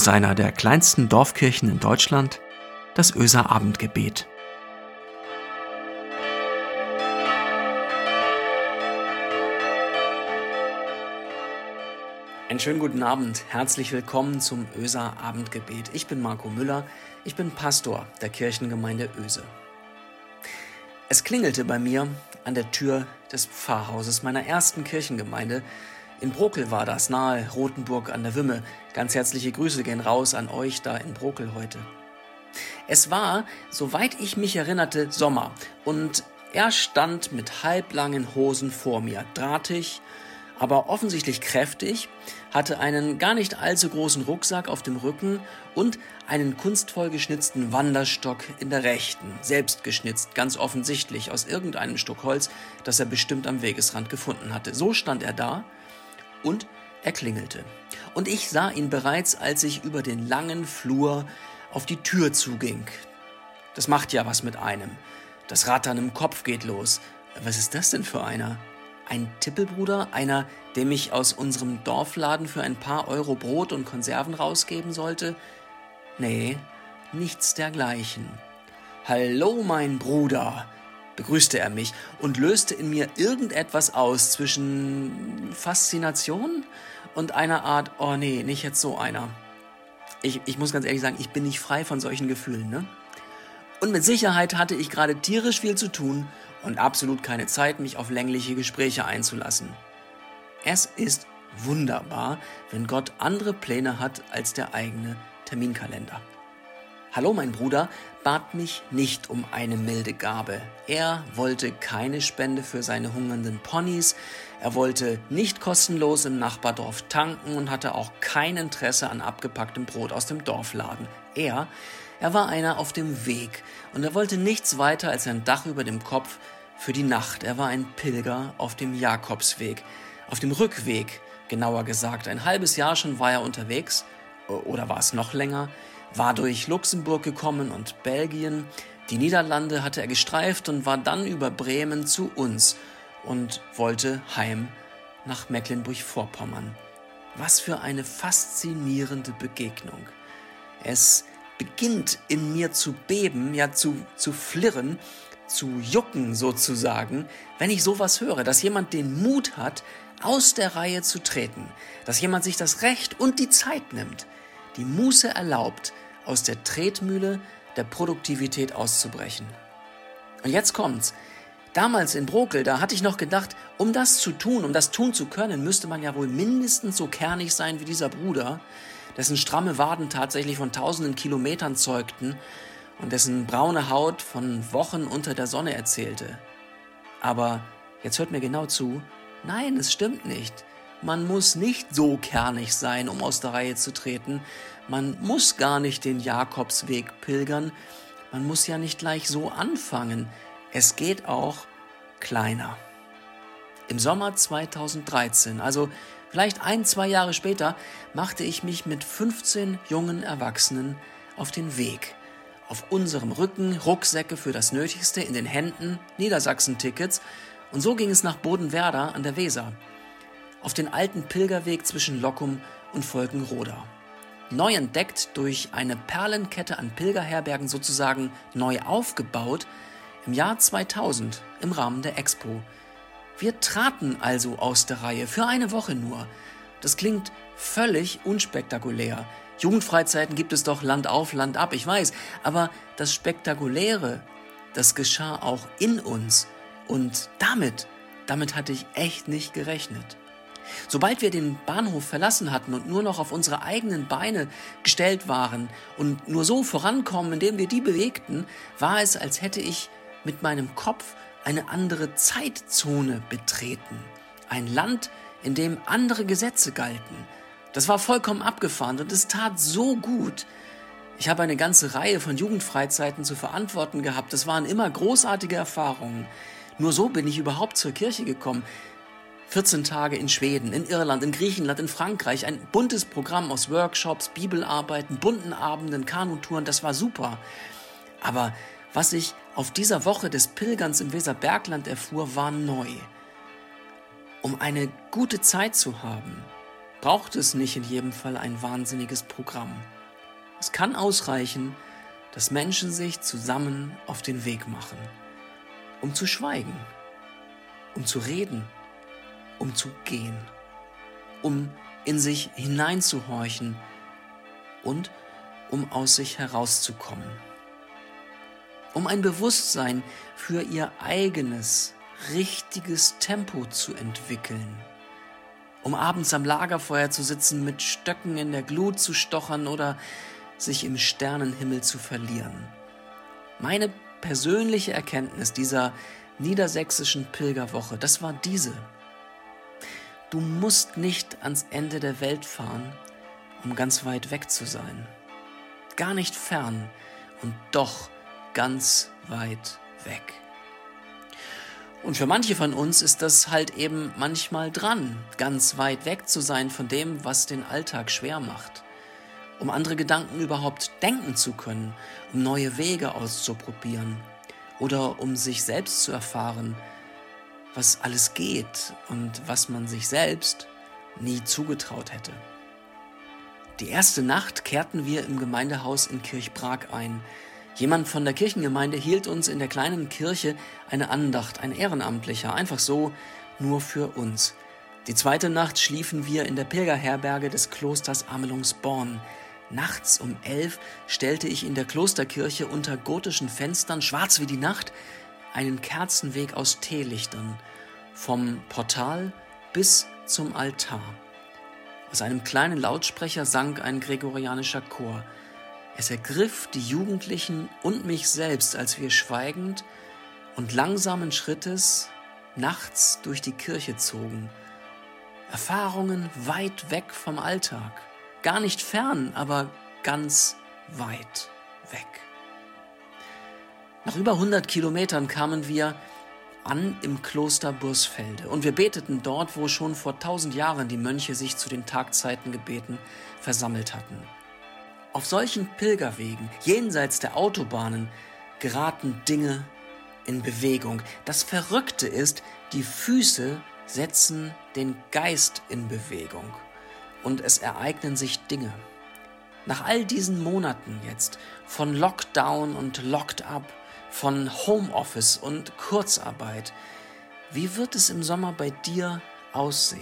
aus einer der kleinsten Dorfkirchen in Deutschland, das Öser Abendgebet. Einen schönen guten Abend, herzlich willkommen zum Öser Abendgebet. Ich bin Marco Müller, ich bin Pastor der Kirchengemeinde Öse. Es klingelte bei mir an der Tür des Pfarrhauses meiner ersten Kirchengemeinde. In Brokel war das, nahe Rothenburg an der Wümme. Ganz herzliche Grüße gehen raus an euch da in Brokel heute. Es war, soweit ich mich erinnerte, Sommer und er stand mit halblangen Hosen vor mir, drahtig, aber offensichtlich kräftig, hatte einen gar nicht allzu großen Rucksack auf dem Rücken und einen kunstvoll geschnitzten Wanderstock in der rechten, selbst geschnitzt, ganz offensichtlich aus irgendeinem Stück Holz, das er bestimmt am Wegesrand gefunden hatte. So stand er da und er klingelte. Und ich sah ihn bereits, als ich über den langen Flur auf die Tür zuging. Das macht ja was mit einem. Das Rattern im Kopf geht los. Was ist das denn für einer? Ein Tippelbruder, einer, dem ich aus unserem Dorfladen für ein paar Euro Brot und Konserven rausgeben sollte? Nee, nichts dergleichen. Hallo, mein Bruder, begrüßte er mich und löste in mir irgendetwas aus zwischen Faszination und einer Art, oh nee, nicht jetzt so einer. Ich, ich muss ganz ehrlich sagen, ich bin nicht frei von solchen Gefühlen, ne? Und mit Sicherheit hatte ich gerade tierisch viel zu tun und absolut keine Zeit, mich auf längliche Gespräche einzulassen. Es ist wunderbar, wenn Gott andere Pläne hat als der eigene Terminkalender. Hallo, mein Bruder bat mich nicht um eine milde Gabe. Er wollte keine Spende für seine hungernden Ponys, er wollte nicht kostenlos im Nachbardorf tanken und hatte auch kein Interesse an abgepacktem Brot aus dem Dorfladen. Er er war einer auf dem Weg und er wollte nichts weiter als ein Dach über dem Kopf für die Nacht. Er war ein Pilger auf dem Jakobsweg, auf dem Rückweg, genauer gesagt. Ein halbes Jahr schon war er unterwegs, oder war es noch länger, war durch Luxemburg gekommen und Belgien. Die Niederlande hatte er gestreift und war dann über Bremen zu uns und wollte heim nach Mecklenburg-Vorpommern. Was für eine faszinierende Begegnung. Es beginnt in mir zu beben, ja zu, zu flirren, zu jucken sozusagen, wenn ich sowas höre, dass jemand den Mut hat, aus der Reihe zu treten, dass jemand sich das Recht und die Zeit nimmt, die Muße erlaubt, aus der Tretmühle der Produktivität auszubrechen. Und jetzt kommt's. Damals in Brokel, da hatte ich noch gedacht, um das zu tun, um das tun zu können, müsste man ja wohl mindestens so kernig sein wie dieser Bruder, dessen stramme Waden tatsächlich von tausenden Kilometern zeugten und dessen braune Haut von Wochen unter der Sonne erzählte. Aber jetzt hört mir genau zu, nein, es stimmt nicht. Man muss nicht so kernig sein, um aus der Reihe zu treten. Man muss gar nicht den Jakobsweg pilgern. Man muss ja nicht gleich so anfangen. Es geht auch kleiner. Im Sommer 2013, also Vielleicht ein, zwei Jahre später machte ich mich mit 15 jungen Erwachsenen auf den Weg. Auf unserem Rücken Rucksäcke für das Nötigste, in den Händen Niedersachsen-Tickets und so ging es nach Bodenwerder an der Weser. Auf den alten Pilgerweg zwischen Lockum und Volkenroda. Neu entdeckt durch eine Perlenkette an Pilgerherbergen sozusagen neu aufgebaut im Jahr 2000 im Rahmen der Expo wir traten also aus der Reihe, für eine Woche nur. Das klingt völlig unspektakulär. Jugendfreizeiten gibt es doch Land auf, Land ab, ich weiß. Aber das Spektakuläre, das geschah auch in uns. Und damit, damit hatte ich echt nicht gerechnet. Sobald wir den Bahnhof verlassen hatten und nur noch auf unsere eigenen Beine gestellt waren und nur so vorankommen, indem wir die bewegten, war es, als hätte ich mit meinem Kopf eine andere Zeitzone betreten. Ein Land, in dem andere Gesetze galten. Das war vollkommen abgefahren und es tat so gut. Ich habe eine ganze Reihe von Jugendfreizeiten zu verantworten gehabt. Das waren immer großartige Erfahrungen. Nur so bin ich überhaupt zur Kirche gekommen. 14 Tage in Schweden, in Irland, in Griechenland, in Frankreich. Ein buntes Programm aus Workshops, Bibelarbeiten, bunten Abenden, Kanutouren. Das war super. Aber was ich auf dieser Woche des Pilgerns im Weserbergland erfuhr, war neu. Um eine gute Zeit zu haben, braucht es nicht in jedem Fall ein wahnsinniges Programm. Es kann ausreichen, dass Menschen sich zusammen auf den Weg machen, um zu schweigen, um zu reden, um zu gehen, um in sich hineinzuhorchen und um aus sich herauszukommen, um ein Bewusstsein für ihr eigenes, richtiges Tempo zu entwickeln, um abends am Lagerfeuer zu sitzen, mit Stöcken in der Glut zu stochern oder sich im Sternenhimmel zu verlieren. Meine persönliche Erkenntnis dieser niedersächsischen Pilgerwoche, das war diese. Du musst nicht ans Ende der Welt fahren, um ganz weit weg zu sein. Gar nicht fern und doch ganz weit weg. Und für manche von uns ist das halt eben manchmal dran, ganz weit weg zu sein von dem, was den Alltag schwer macht um andere Gedanken überhaupt denken zu können, um neue Wege auszuprobieren oder um sich selbst zu erfahren, was alles geht und was man sich selbst nie zugetraut hätte. Die erste Nacht kehrten wir im Gemeindehaus in Kirchprag ein. Jemand von der Kirchengemeinde hielt uns in der kleinen Kirche eine Andacht, ein Ehrenamtlicher, einfach so, nur für uns. Die zweite Nacht schliefen wir in der Pilgerherberge des Klosters Amelungsborn. Nachts um elf stellte ich in der Klosterkirche unter gotischen Fenstern, schwarz wie die Nacht, einen Kerzenweg aus Teelichtern, vom Portal bis zum Altar. Aus einem kleinen Lautsprecher sang ein gregorianischer Chor. Es ergriff die Jugendlichen und mich selbst, als wir schweigend und langsamen Schrittes nachts durch die Kirche zogen. Erfahrungen weit weg vom Alltag gar nicht fern, aber ganz weit weg. Nach über 100 Kilometern kamen wir an im Kloster Bursfelde und wir beteten dort, wo schon vor tausend Jahren die Mönche sich zu den Tagzeitengebeten versammelt hatten. Auf solchen Pilgerwegen, jenseits der Autobahnen, geraten Dinge in Bewegung. Das Verrückte ist, die Füße setzen den Geist in Bewegung und es ereignen sich Dinge. Nach all diesen Monaten jetzt von Lockdown und Locked Up, von Homeoffice und Kurzarbeit, wie wird es im Sommer bei dir aussehen?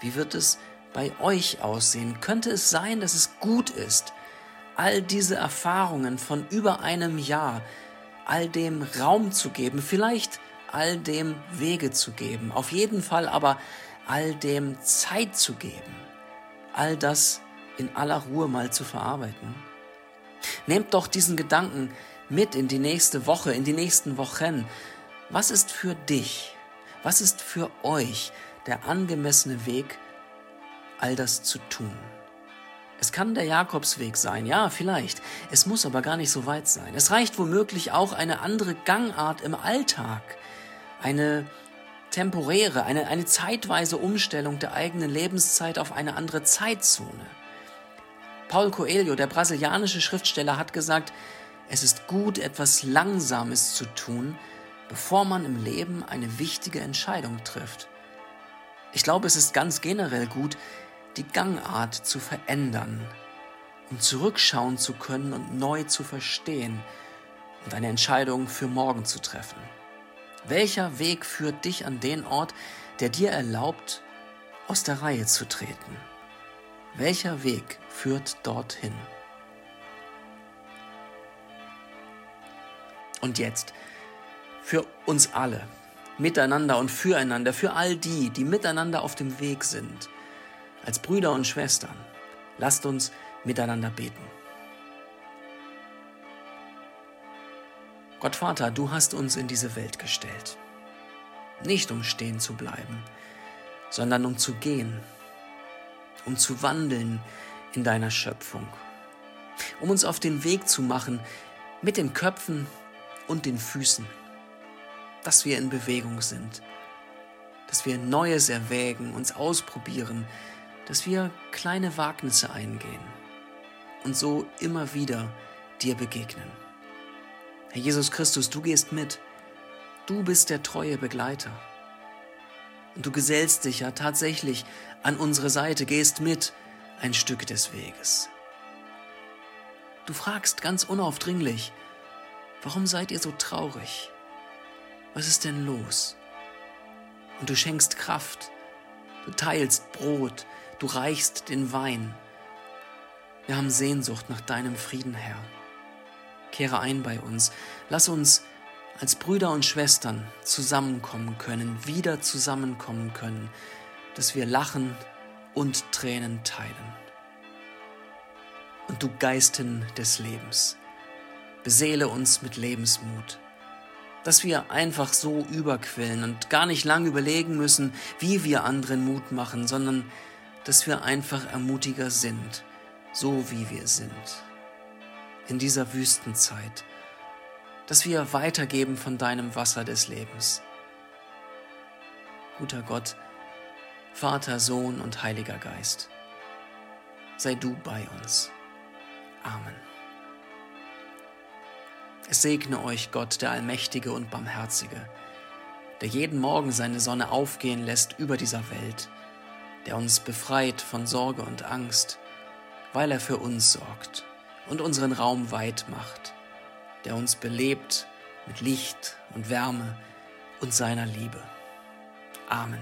Wie wird es bei euch aussehen? Könnte es sein, dass es gut ist, all diese Erfahrungen von über einem Jahr, all dem Raum zu geben, vielleicht all dem Wege zu geben, auf jeden Fall aber all dem Zeit zu geben? all das in aller Ruhe mal zu verarbeiten? Nehmt doch diesen Gedanken mit in die nächste Woche, in die nächsten Wochen. Was ist für dich, was ist für euch der angemessene Weg, all das zu tun? Es kann der Jakobsweg sein, ja, vielleicht. Es muss aber gar nicht so weit sein. Es reicht womöglich auch eine andere Gangart im Alltag, eine temporäre, eine, eine zeitweise Umstellung der eigenen Lebenszeit auf eine andere Zeitzone. Paul Coelho, der brasilianische Schriftsteller, hat gesagt, es ist gut, etwas Langsames zu tun, bevor man im Leben eine wichtige Entscheidung trifft. Ich glaube, es ist ganz generell gut, die Gangart zu verändern, um zurückschauen zu können und neu zu verstehen und eine Entscheidung für morgen zu treffen. Welcher Weg führt dich an den Ort, der dir erlaubt, aus der Reihe zu treten? Welcher Weg führt dorthin? Und jetzt, für uns alle, miteinander und füreinander, für all die, die miteinander auf dem Weg sind, als Brüder und Schwestern, lasst uns miteinander beten. Gott Vater, du hast uns in diese Welt gestellt. Nicht um stehen zu bleiben, sondern um zu gehen, um zu wandeln in deiner Schöpfung, um uns auf den Weg zu machen mit den Köpfen und den Füßen, dass wir in Bewegung sind, dass wir Neues erwägen, uns ausprobieren, dass wir kleine Wagnisse eingehen und so immer wieder dir begegnen. Herr Jesus Christus, du gehst mit. Du bist der treue Begleiter. Und du gesellst dich ja tatsächlich an unsere Seite, gehst mit ein Stück des Weges. Du fragst ganz unaufdringlich, warum seid ihr so traurig? Was ist denn los? Und du schenkst Kraft, du teilst Brot, du reichst den Wein. Wir haben Sehnsucht nach deinem Frieden, Herr. Kehre ein bei uns, lass uns als Brüder und Schwestern zusammenkommen können, wieder zusammenkommen können, dass wir lachen und Tränen teilen. Und du Geisten des Lebens, beseele uns mit Lebensmut, dass wir einfach so überquillen und gar nicht lang überlegen müssen, wie wir anderen Mut machen, sondern dass wir einfach Ermutiger sind, so wie wir sind. In dieser Wüstenzeit, dass wir weitergeben von deinem Wasser des Lebens. Guter Gott, Vater, Sohn und Heiliger Geist, sei du bei uns. Amen. Segne euch Gott, der Allmächtige und Barmherzige, der jeden Morgen seine Sonne aufgehen lässt über dieser Welt, der uns befreit von Sorge und Angst, weil er für uns sorgt und unseren Raum weit macht, der uns belebt mit Licht und Wärme und seiner Liebe. Amen.